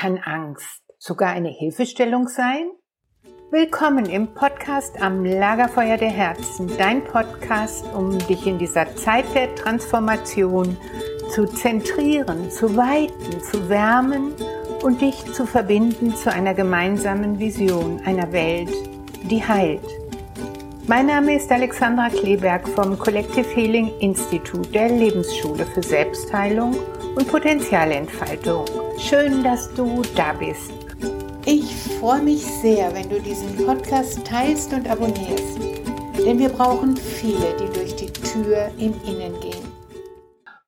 Kann Angst sogar eine Hilfestellung sein? Willkommen im Podcast am Lagerfeuer der Herzen, dein Podcast, um dich in dieser Zeit der Transformation zu zentrieren, zu weiten, zu wärmen und dich zu verbinden zu einer gemeinsamen Vision einer Welt, die heilt. Mein Name ist Alexandra Kleberg vom Collective Healing Institut der Lebensschule für Selbstheilung und Potenzialentfaltung. Schön, dass du da bist. Ich freue mich sehr, wenn du diesen Podcast teilst und abonnierst, denn wir brauchen viele, die durch die Tür im Innen gehen.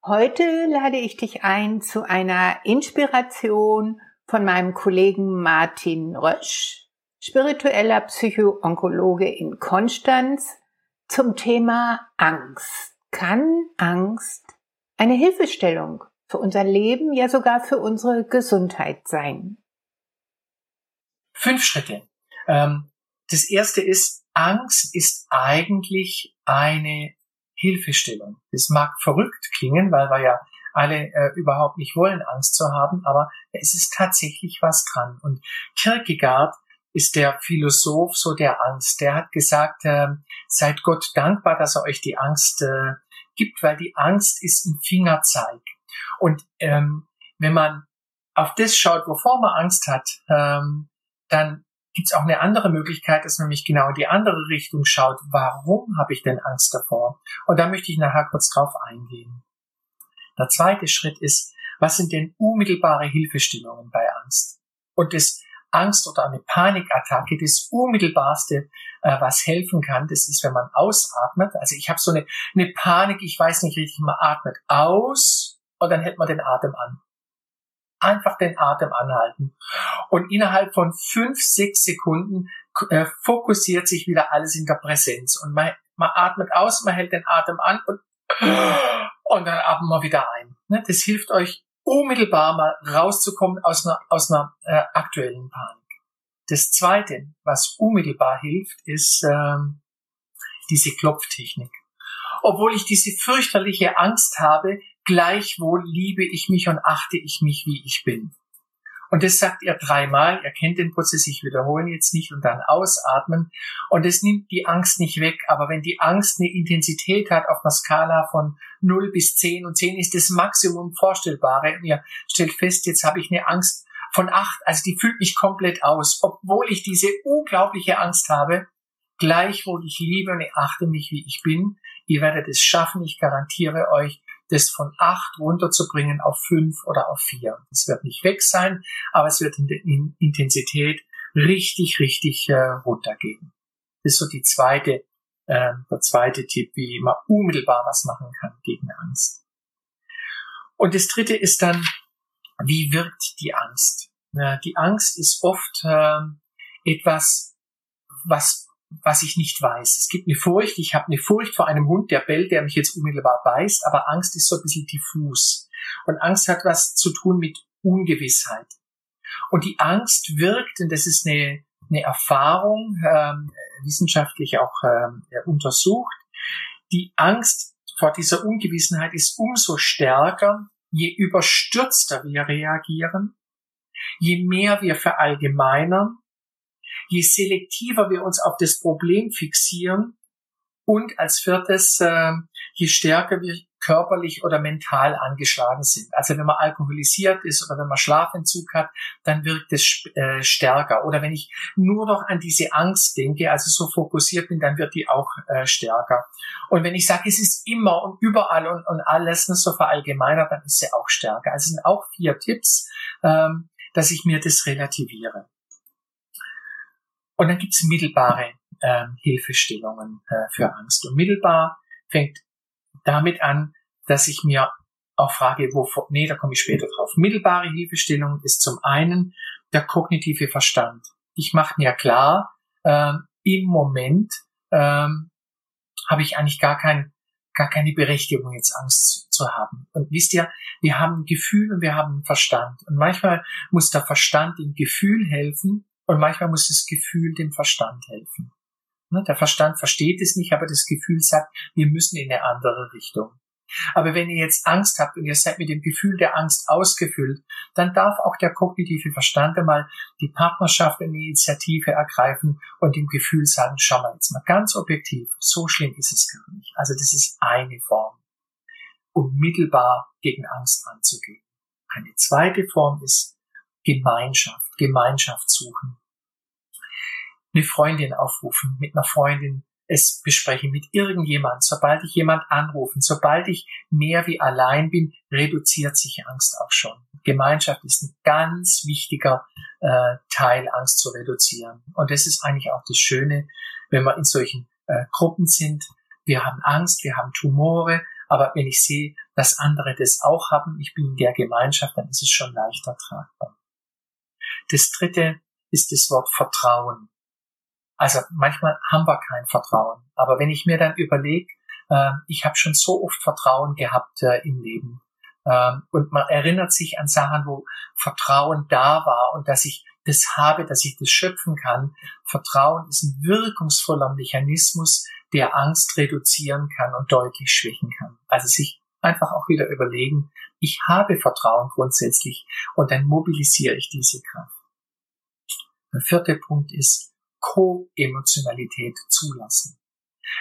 Heute lade ich dich ein zu einer Inspiration von meinem Kollegen Martin Rösch, spiritueller Psychoonkologe in Konstanz, zum Thema Angst. Kann Angst eine Hilfestellung für unser Leben, ja sogar für unsere Gesundheit sein? Fünf Schritte. Ähm, das erste ist, Angst ist eigentlich eine Hilfestellung. Das mag verrückt klingen, weil wir ja alle äh, überhaupt nicht wollen, Angst zu haben, aber es ist tatsächlich was dran. Und Kierkegaard ist der Philosoph so der Angst. Der hat gesagt, äh, seid Gott dankbar, dass er euch die Angst äh, gibt, weil die Angst ist ein Fingerzeig. Und ähm, wenn man auf das schaut, wovor man Angst hat, ähm, dann gibt es auch eine andere Möglichkeit, dass man nämlich genau in die andere Richtung schaut. Warum habe ich denn Angst davor? Und da möchte ich nachher kurz drauf eingehen. Der zweite Schritt ist, was sind denn unmittelbare Hilfestellungen bei Angst? Und das Angst oder eine Panikattacke, das unmittelbarste, äh, was helfen kann, das ist, wenn man ausatmet. Also ich habe so eine, eine Panik, ich weiß nicht richtig, man atmet aus und dann hält man den Atem an. Einfach den Atem anhalten. Und innerhalb von fünf, sechs Sekunden äh, fokussiert sich wieder alles in der Präsenz. Und man, man atmet aus, man hält den Atem an und, und dann atmen wir wieder ein. Ne? Das hilft euch unmittelbar mal rauszukommen aus einer, aus einer äh, aktuellen Panik. Das Zweite, was unmittelbar hilft, ist ähm, diese Klopftechnik. Obwohl ich diese fürchterliche Angst habe, gleichwohl liebe ich mich und achte ich mich, wie ich bin. Und das sagt er dreimal. Er kennt den Prozess, ich wiederhole jetzt nicht und dann ausatmen. Und es nimmt die Angst nicht weg. Aber wenn die Angst eine Intensität hat auf einer Skala von 0 bis 10 und 10 ist das Maximum Vorstellbare. Und ihr stellt fest, jetzt habe ich eine Angst von 8. Also die füllt mich komplett aus. Obwohl ich diese unglaubliche Angst habe, gleichwohl ich liebe und ich achte mich, wie ich bin. Ihr werdet es schaffen. Ich garantiere euch, das von acht runterzubringen auf fünf oder auf vier. Es wird nicht weg sein, aber es wird in der Intensität richtig, richtig äh, runtergehen. Das ist so die zweite, äh, der zweite Tipp, wie man unmittelbar was machen kann gegen Angst. Und das dritte ist dann, wie wirkt die Angst? Ja, die Angst ist oft äh, etwas, was was ich nicht weiß. Es gibt eine Furcht, ich habe eine Furcht vor einem Hund, der bellt, der mich jetzt unmittelbar beißt, aber Angst ist so ein bisschen diffus. Und Angst hat was zu tun mit Ungewissheit. Und die Angst wirkt, und das ist eine, eine Erfahrung, ähm, wissenschaftlich auch ähm, untersucht, die Angst vor dieser Ungewissenheit ist umso stärker, je überstürzter wir reagieren, je mehr wir verallgemeinern, je selektiver wir uns auf das Problem fixieren und als viertes, äh, je stärker wir körperlich oder mental angeschlagen sind. Also wenn man alkoholisiert ist oder wenn man Schlafentzug hat, dann wirkt es äh, stärker. Oder wenn ich nur noch an diese Angst denke, also so fokussiert bin, dann wird die auch äh, stärker. Und wenn ich sage, es ist immer und überall und, und alles ne, so verallgemeinert, dann ist sie auch stärker. Also es sind auch vier Tipps, ähm, dass ich mir das relativiere. Und dann gibt es mittelbare äh, Hilfestellungen äh, für Angst. Und mittelbar fängt damit an, dass ich mir auch frage, wo, nee, da komme ich später drauf. Mittelbare Hilfestellung ist zum einen der kognitive Verstand. Ich mache mir klar, ähm, im Moment ähm, habe ich eigentlich gar kein, gar keine Berechtigung, jetzt Angst zu, zu haben. Und wisst ihr, wir haben ein Gefühl und wir haben einen Verstand. Und manchmal muss der Verstand dem Gefühl helfen, und manchmal muss das Gefühl dem Verstand helfen. Ne, der Verstand versteht es nicht, aber das Gefühl sagt, wir müssen in eine andere Richtung. Aber wenn ihr jetzt Angst habt und ihr seid mit dem Gefühl der Angst ausgefüllt, dann darf auch der kognitive Verstand einmal die Partnerschaft in die Initiative ergreifen und dem Gefühl sagen, schau mal jetzt mal ganz objektiv, so schlimm ist es gar nicht. Also das ist eine Form, um mittelbar gegen Angst anzugehen. Eine zweite Form ist Gemeinschaft, Gemeinschaft suchen. Eine Freundin aufrufen, mit einer Freundin es besprechen mit irgendjemand. Sobald ich jemand anrufen, sobald ich mehr wie allein bin, reduziert sich Angst auch schon. Gemeinschaft ist ein ganz wichtiger äh, Teil, Angst zu reduzieren. Und das ist eigentlich auch das Schöne, wenn wir in solchen äh, Gruppen sind. Wir haben Angst, wir haben Tumore, aber wenn ich sehe, dass andere das auch haben, ich bin in der Gemeinschaft, dann ist es schon leichter tragbar. Das dritte ist das Wort Vertrauen. Also manchmal haben wir kein Vertrauen. Aber wenn ich mir dann überlege, äh, ich habe schon so oft Vertrauen gehabt äh, im Leben. Ähm, und man erinnert sich an Sachen, wo Vertrauen da war und dass ich das habe, dass ich das schöpfen kann. Vertrauen ist ein wirkungsvoller Mechanismus, der Angst reduzieren kann und deutlich schwächen kann. Also sich einfach auch wieder überlegen, ich habe Vertrauen grundsätzlich und dann mobilisiere ich diese Kraft. Der vierte Punkt ist, Co-Emotionalität zulassen.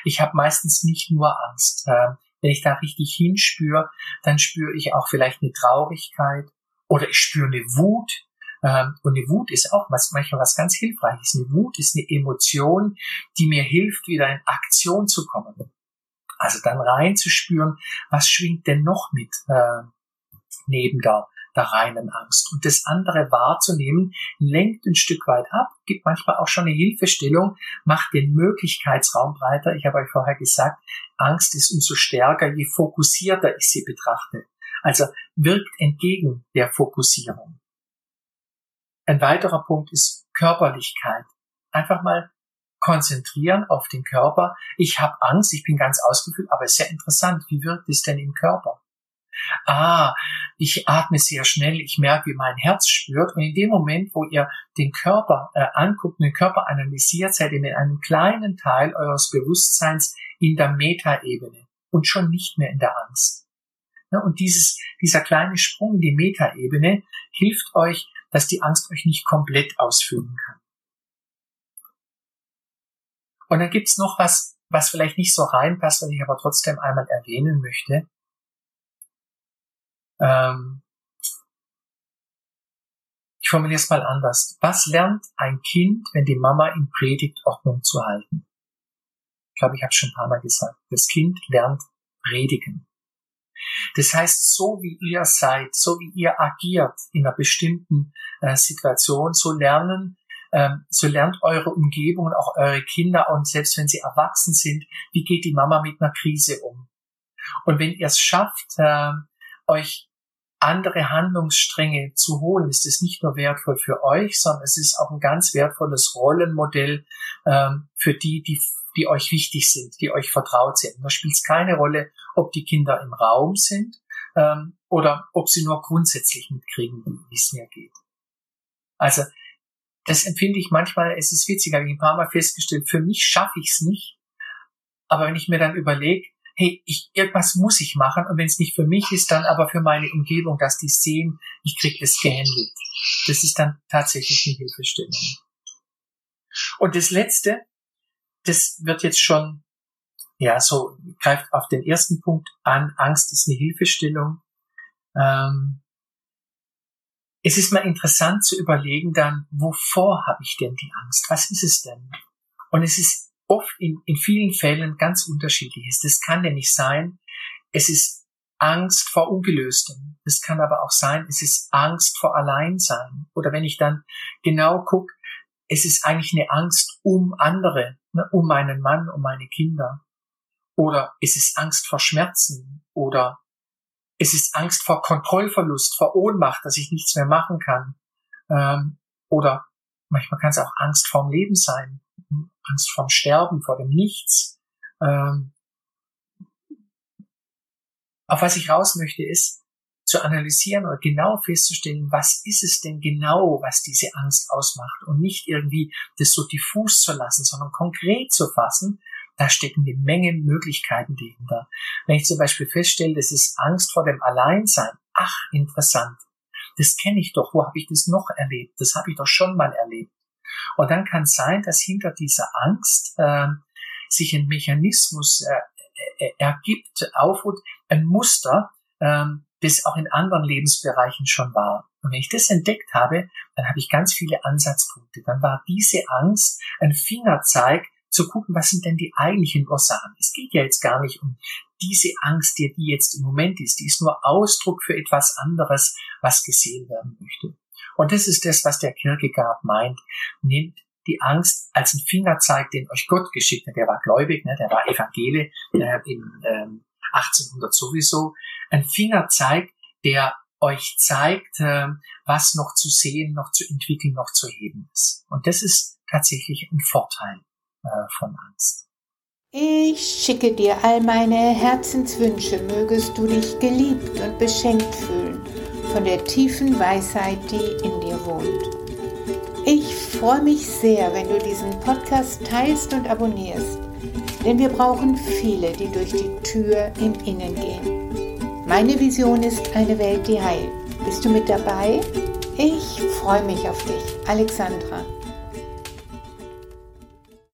Ich habe meistens nicht nur Angst. Äh, wenn ich da richtig hinspüre, dann spüre ich auch vielleicht eine Traurigkeit oder ich spüre eine Wut. Ähm, und eine Wut ist auch manchmal was ganz Hilfreiches. Eine Wut ist eine Emotion, die mir hilft, wieder in Aktion zu kommen. Also dann reinzuspüren, was schwingt denn noch mit äh, neben der der reinen Angst. Und das andere wahrzunehmen, lenkt ein Stück weit ab, gibt manchmal auch schon eine Hilfestellung, macht den Möglichkeitsraum breiter. Ich habe euch vorher gesagt, Angst ist umso stärker, je fokussierter ich sie betrachte. Also wirkt entgegen der Fokussierung. Ein weiterer Punkt ist Körperlichkeit. Einfach mal konzentrieren auf den Körper. Ich habe Angst, ich bin ganz ausgefüllt, aber sehr interessant, wie wirkt es denn im Körper? Ah, ich atme sehr schnell, ich merke, wie mein Herz spürt. Und in dem Moment, wo ihr den Körper äh, anguckt, den Körper analysiert, seid ihr mit einem kleinen Teil eures Bewusstseins in der Metaebene und schon nicht mehr in der Angst. Ja, und dieses, dieser kleine Sprung in die Metaebene hilft euch, dass die Angst euch nicht komplett ausfüllen kann. Und dann gibt's noch was, was vielleicht nicht so reinpasst, was ich aber trotzdem einmal erwähnen möchte. Ähm, ich formuliere es mal anders. Was lernt ein Kind, wenn die Mama ihm predigt, Ordnung zu halten? Ich glaube, ich habe es schon ein paar Mal gesagt. Das Kind lernt predigen. Das heißt, so wie ihr seid, so wie ihr agiert in einer bestimmten äh, Situation, so lernen, ähm, so lernt eure Umgebung und auch eure Kinder und selbst wenn sie erwachsen sind, wie geht die Mama mit einer Krise um? Und wenn ihr es schafft, äh, euch andere Handlungsstränge zu holen, ist es nicht nur wertvoll für euch, sondern es ist auch ein ganz wertvolles Rollenmodell ähm, für die, die, die euch wichtig sind, die euch vertraut sind. Da spielt es keine Rolle, ob die Kinder im Raum sind ähm, oder ob sie nur grundsätzlich mitkriegen, wie es mir geht. Also das empfinde ich manchmal, es ist witzig, habe ich ein paar Mal festgestellt, für mich schaffe ich es nicht. Aber wenn ich mir dann überlege, hey, ich, irgendwas muss ich machen und wenn es nicht für mich ist, dann aber für meine Umgebung, dass die sehen, ich krieg das gehandelt. Das ist dann tatsächlich eine Hilfestellung. Und das Letzte, das wird jetzt schon, ja, so greift auf den ersten Punkt an, Angst ist eine Hilfestellung. Ähm, es ist mal interessant zu überlegen dann, wovor habe ich denn die Angst? Was ist es denn? Und es ist oft in, in vielen Fällen ganz unterschiedlich ist. Das kann nämlich sein, es ist Angst vor Ungelöstem. Das kann aber auch sein, es ist Angst vor Alleinsein. Oder wenn ich dann genau gucke, es ist eigentlich eine Angst um andere, ne, um meinen Mann, um meine Kinder. Oder es ist Angst vor Schmerzen. Oder es ist Angst vor Kontrollverlust, vor Ohnmacht, dass ich nichts mehr machen kann. Ähm, oder manchmal kann es auch Angst vorm Leben sein. Angst vorm Sterben, vor dem Nichts. Ähm, auf was ich raus möchte, ist zu analysieren oder genau festzustellen, was ist es denn genau, was diese Angst ausmacht und nicht irgendwie das so diffus zu lassen, sondern konkret zu fassen da stecken eine Menge Möglichkeiten dahinter. Wenn ich zum Beispiel feststelle, das ist Angst vor dem Alleinsein, ach, interessant. Das kenne ich doch. Wo habe ich das noch erlebt? Das habe ich doch schon mal erlebt. Und dann kann sein, dass hinter dieser Angst äh, sich ein Mechanismus äh, äh, ergibt, aufruht, ein Muster, äh, das auch in anderen Lebensbereichen schon war. Und wenn ich das entdeckt habe, dann habe ich ganz viele Ansatzpunkte. Dann war diese Angst ein Fingerzeig zu gucken, was sind denn die eigentlichen Ursachen. Es geht ja jetzt gar nicht um diese Angst, die jetzt im Moment ist. Die ist nur Ausdruck für etwas anderes, was gesehen werden möchte. Und das ist das, was der Kierkegaard meint. Nehmt die Angst als ein Fingerzeig, den euch Gott geschickt hat. Der war gläubig, ne? der war Evangele äh, in ähm, 1800 sowieso. Ein Fingerzeig, der euch zeigt, äh, was noch zu sehen, noch zu entwickeln, noch zu heben ist. Und das ist tatsächlich ein Vorteil äh, von Angst. Ich schicke dir all meine Herzenswünsche, mögest du dich geliebt und beschenkt fühlen von der tiefen Weisheit, die in dir wohnt. Ich freue mich sehr, wenn du diesen Podcast teilst und abonnierst, denn wir brauchen viele, die durch die Tür im Innen gehen. Meine Vision ist eine Welt, die heilt. Bist du mit dabei? Ich freue mich auf dich, Alexandra.